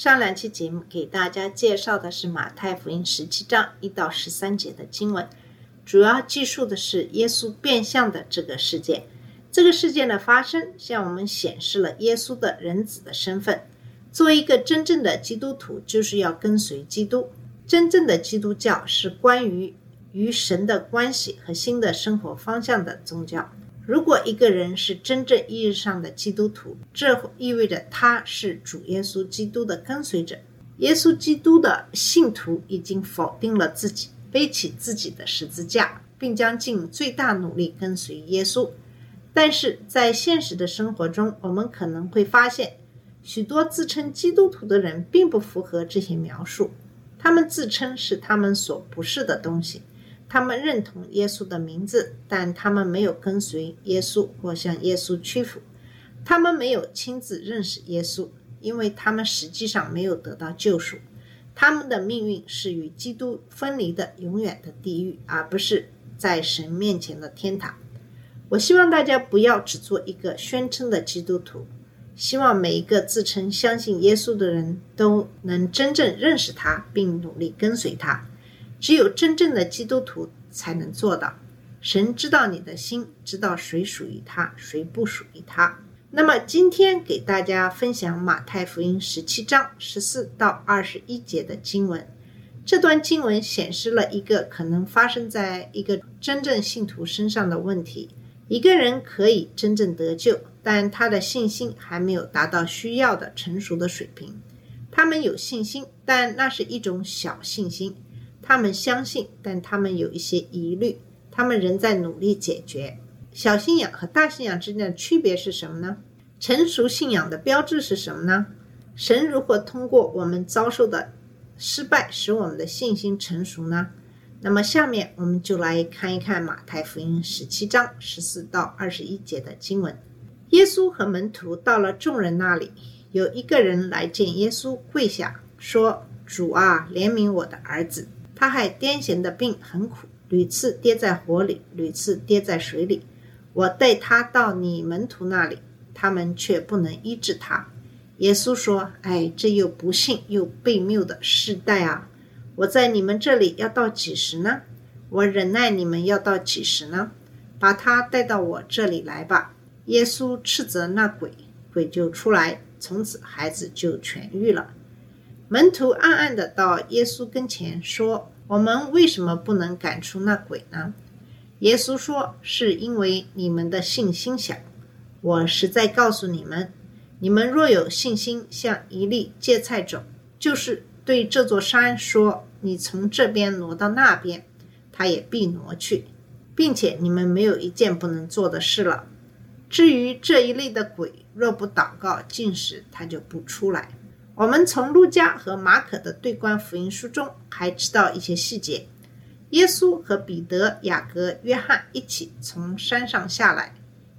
上两期节目给大家介绍的是马太福音十七章一到十三节的经文，主要记述的是耶稣变相的这个事件。这个事件的发生，向我们显示了耶稣的人子的身份。作为一个真正的基督徒，就是要跟随基督。真正的基督教是关于与神的关系和新的生活方向的宗教。如果一个人是真正意义上的基督徒，这意味着他是主耶稣基督的跟随者。耶稣基督的信徒已经否定了自己，背起自己的十字架，并将尽最大努力跟随耶稣。但是在现实的生活中，我们可能会发现，许多自称基督徒的人并不符合这些描述。他们自称是他们所不是的东西。他们认同耶稣的名字，但他们没有跟随耶稣或向耶稣屈服。他们没有亲自认识耶稣，因为他们实际上没有得到救赎。他们的命运是与基督分离的永远的地狱，而不是在神面前的天堂。我希望大家不要只做一个宣称的基督徒，希望每一个自称相信耶稣的人都能真正认识他，并努力跟随他。只有真正的基督徒才能做到。神知道你的心，知道谁属于他，谁不属于他。那么今天给大家分享马太福音十七章十四到二十一节的经文。这段经文显示了一个可能发生在一个真正信徒身上的问题：一个人可以真正得救，但他的信心还没有达到需要的成熟的水平。他们有信心，但那是一种小信心。他们相信，但他们有一些疑虑，他们仍在努力解决。小信仰和大信仰之间的区别是什么呢？成熟信仰的标志是什么呢？神如何通过我们遭受的失败，使我们的信心成熟呢？那么下面我们就来看一看马太福音十七章十四到二十一节的经文。耶稣和门徒到了众人那里，有一个人来见耶稣，跪下说：“主啊，怜悯我的儿子。”他还癫痫的病很苦，屡次跌在火里，屡次跌在水里。我带他到你门徒那里，他们却不能医治他。耶稣说：“哎，这又不幸又悖谬的世代啊！我在你们这里要到几时呢？我忍耐你们要到几时呢？把他带到我这里来吧。”耶稣斥责那鬼，鬼就出来，从此孩子就痊愈了。门徒暗暗的到耶稣跟前说：“我们为什么不能赶出那鬼呢？”耶稣说：“是因为你们的信心小。我实在告诉你们，你们若有信心，像一粒芥菜种，就是对这座山说：‘你从这边挪到那边’，它也必挪去，并且你们没有一件不能做的事了。至于这一类的鬼，若不祷告进食，它就不出来。”我们从路加和马可的对观福音书中还知道一些细节。耶稣和彼得、雅各、约翰一起从山上下来。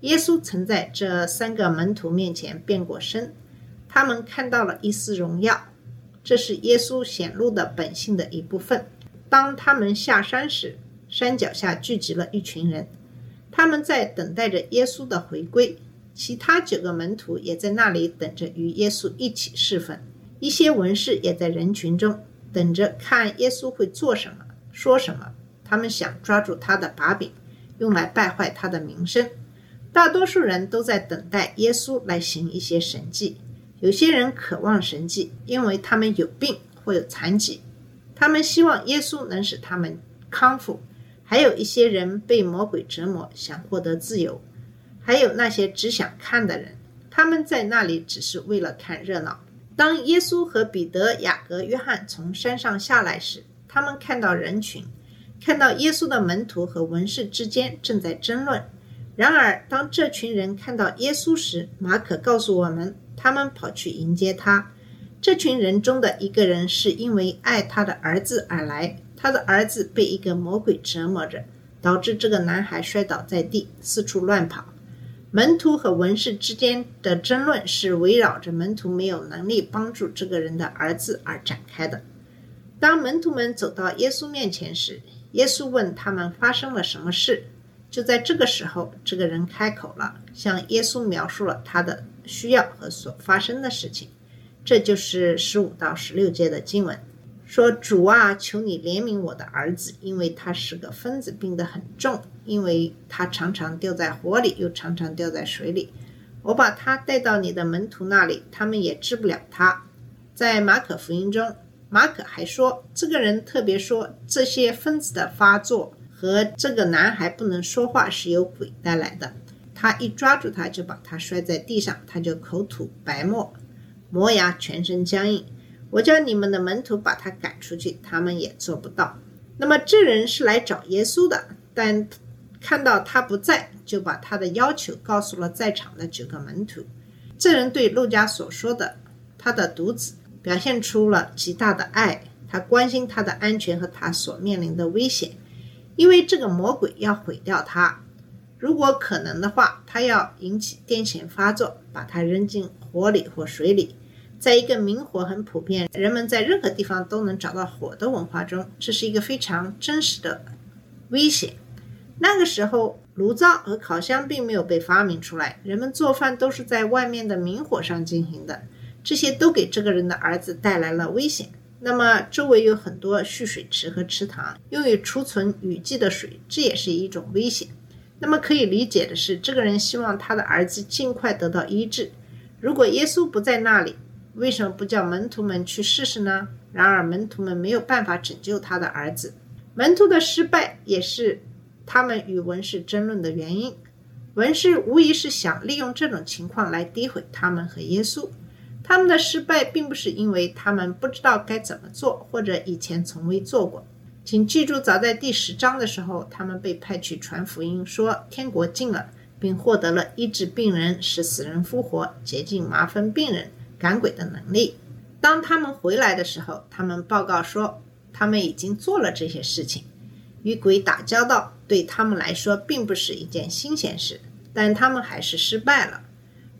耶稣曾在这三个门徒面前变过身，他们看到了一丝荣耀，这是耶稣显露的本性的一部分。当他们下山时，山脚下聚集了一群人，他们在等待着耶稣的回归。其他九个门徒也在那里等着与耶稣一起侍奉，一些文士也在人群中等着看耶稣会做什么、说什么。他们想抓住他的把柄，用来败坏他的名声。大多数人都在等待耶稣来行一些神迹。有些人渴望神迹，因为他们有病或有残疾，他们希望耶稣能使他们康复。还有一些人被魔鬼折磨，想获得自由。还有那些只想看的人，他们在那里只是为了看热闹。当耶稣和彼得、雅各、约翰从山上下来时，他们看到人群，看到耶稣的门徒和文士之间正在争论。然而，当这群人看到耶稣时，马可告诉我们，他们跑去迎接他。这群人中的一个人是因为爱他的儿子而来，他的儿子被一个魔鬼折磨着，导致这个男孩摔倒在地，四处乱跑。门徒和文士之间的争论是围绕着门徒没有能力帮助这个人的儿子而展开的。当门徒们走到耶稣面前时，耶稣问他们发生了什么事。就在这个时候，这个人开口了，向耶稣描述了他的需要和所发生的事情。这就是十五到十六节的经文，说：“主啊，求你怜悯我的儿子，因为他是个疯子，病得很重，因为他常常掉在火里，又常常掉在水里。我把他带到你的门徒那里，他们也治不了他。”在马可福音中，马可还说，这个人特别说，这些疯子的发作。和这个男孩不能说话是由鬼带来的。他一抓住他，就把他摔在地上，他就口吐白沫，磨牙，全身僵硬。我叫你们的门徒把他赶出去，他们也做不到。那么这人是来找耶稣的，但看到他不在，就把他的要求告诉了在场的九个门徒。这人对路加所说的他的独子表现出了极大的爱，他关心他的安全和他所面临的危险。因为这个魔鬼要毁掉他，如果可能的话，他要引起癫痫发作，把他扔进火里或水里。在一个明火很普遍、人们在任何地方都能找到火的文化中，这是一个非常真实的危险。那个时候，炉灶和烤箱并没有被发明出来，人们做饭都是在外面的明火上进行的，这些都给这个人的儿子带来了危险。那么，周围有很多蓄水池和池塘，用于储存雨季的水，这也是一种危险。那么，可以理解的是，这个人希望他的儿子尽快得到医治。如果耶稣不在那里，为什么不叫门徒们去试试呢？然而，门徒们没有办法拯救他的儿子。门徒的失败也是他们与文士争论的原因。文士无疑是想利用这种情况来诋毁他们和耶稣。他们的失败并不是因为他们不知道该怎么做，或者以前从未做过。请记住，早在第十章的时候，他们被派去传福音，说天国近了，并获得了医治病人、使死人复活、洁净麻风病人、赶鬼的能力。当他们回来的时候，他们报告说，他们已经做了这些事情。与鬼打交道对他们来说并不是一件新鲜事，但他们还是失败了。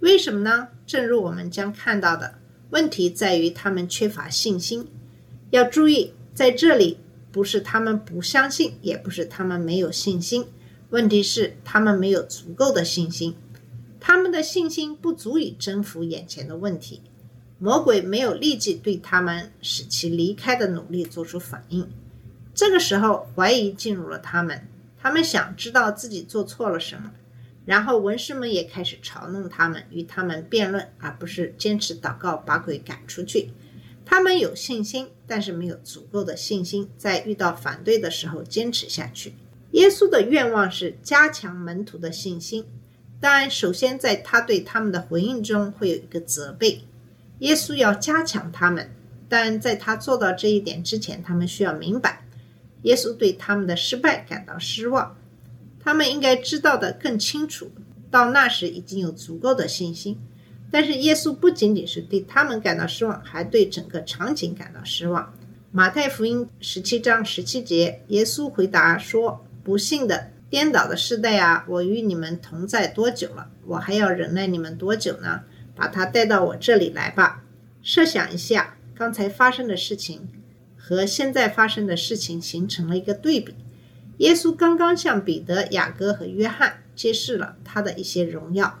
为什么呢？正如我们将看到的，问题在于他们缺乏信心。要注意，在这里不是他们不相信，也不是他们没有信心。问题是他们没有足够的信心，他们的信心不足以征服眼前的问题。魔鬼没有立即对他们使其离开的努力做出反应。这个时候，怀疑进入了他们，他们想知道自己做错了什么。然后文士们也开始嘲弄他们，与他们辩论，而不是坚持祷告把鬼赶出去。他们有信心，但是没有足够的信心，在遇到反对的时候坚持下去。耶稣的愿望是加强门徒的信心，当然，首先在他对他们的回应中会有一个责备。耶稣要加强他们，但在他做到这一点之前，他们需要明白，耶稣对他们的失败感到失望。他们应该知道的更清楚，到那时已经有足够的信心。但是耶稣不仅仅是对他们感到失望，还对整个场景感到失望。马太福音十七章十七节，耶稣回答说：“不幸的、颠倒的世代啊，我与你们同在多久了？我还要忍耐你们多久呢？把他带到我这里来吧。设想一下，刚才发生的事情和现在发生的事情形成了一个对比。”耶稣刚刚向彼得、雅各和约翰揭示了他的一些荣耀。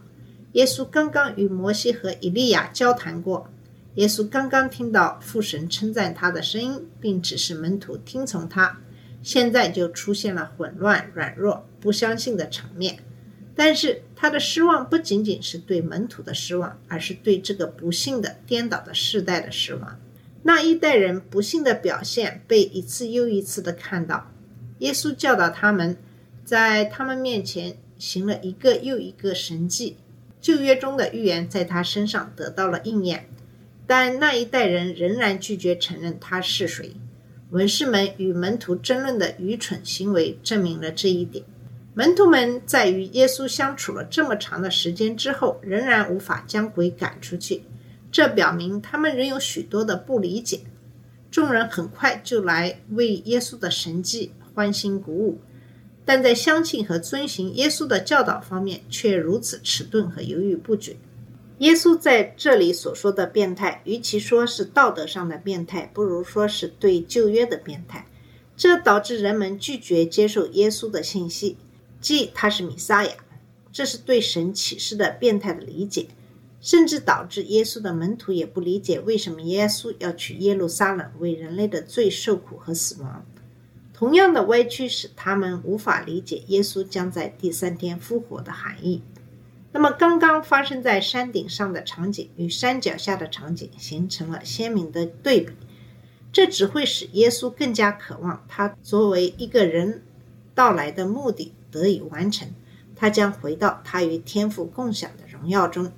耶稣刚刚与摩西和以利亚交谈过。耶稣刚刚听到父神称赞他的声音，并指示门徒听从他。现在就出现了混乱、软弱、不相信的场面。但是他的失望不仅仅是对门徒的失望，而是对这个不幸的、颠倒的世代的失望。那一代人不幸的表现被一次又一次的看到。耶稣教导他们，在他们面前行了一个又一个神迹，旧约中的预言在他身上得到了应验。但那一代人仍然拒绝承认他是谁。文士们与门徒争论的愚蠢行为证明了这一点。门徒们在与耶稣相处了这么长的时间之后，仍然无法将鬼赶出去，这表明他们仍有许多的不理解。众人很快就来为耶稣的神迹欢欣鼓舞，但在相信和遵行耶稣的教导方面却如此迟钝和犹豫不决。耶稣在这里所说的变态，与其说是道德上的变态，不如说是对旧约的变态。这导致人们拒绝接受耶稣的信息，即他是弥撒亚。这是对神启示的变态的理解。甚至导致耶稣的门徒也不理解为什么耶稣要去耶路撒冷为人类的罪受苦和死亡。同样的歪曲使他们无法理解耶稣将在第三天复活的含义。那么，刚刚发生在山顶上的场景与山脚下的场景形成了鲜明的对比，这只会使耶稣更加渴望他作为一个人到来的目的得以完成。他将回到他与天父共享的荣耀中。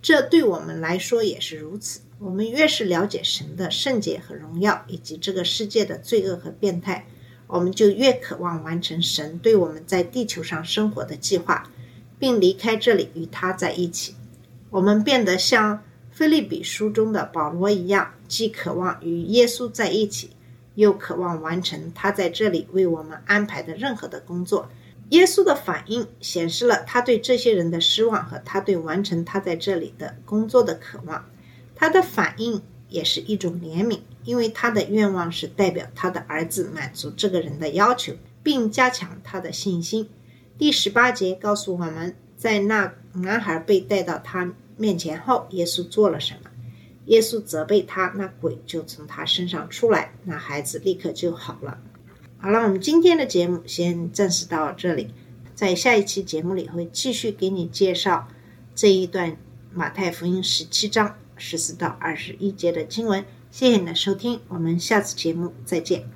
这对我们来说也是如此。我们越是了解神的圣洁和荣耀，以及这个世界的罪恶和变态，我们就越渴望完成神对我们在地球上生活的计划，并离开这里与他在一起。我们变得像菲利比书中的保罗一样，既渴望与耶稣在一起，又渴望完成他在这里为我们安排的任何的工作。耶稣的反应显示了他对这些人的失望和他对完成他在这里的工作的渴望。他的反应也是一种怜悯，因为他的愿望是代表他的儿子满足这个人的要求，并加强他的信心。第十八节告诉我们，在那男孩被带到他面前后，耶稣做了什么？耶稣责备他，那鬼就从他身上出来，那孩子立刻就好了。好了，我们今天的节目先暂时到这里，在下一期节目里会继续给你介绍这一段马太福音十七章十四到二十一节的经文。谢谢你的收听，我们下次节目再见。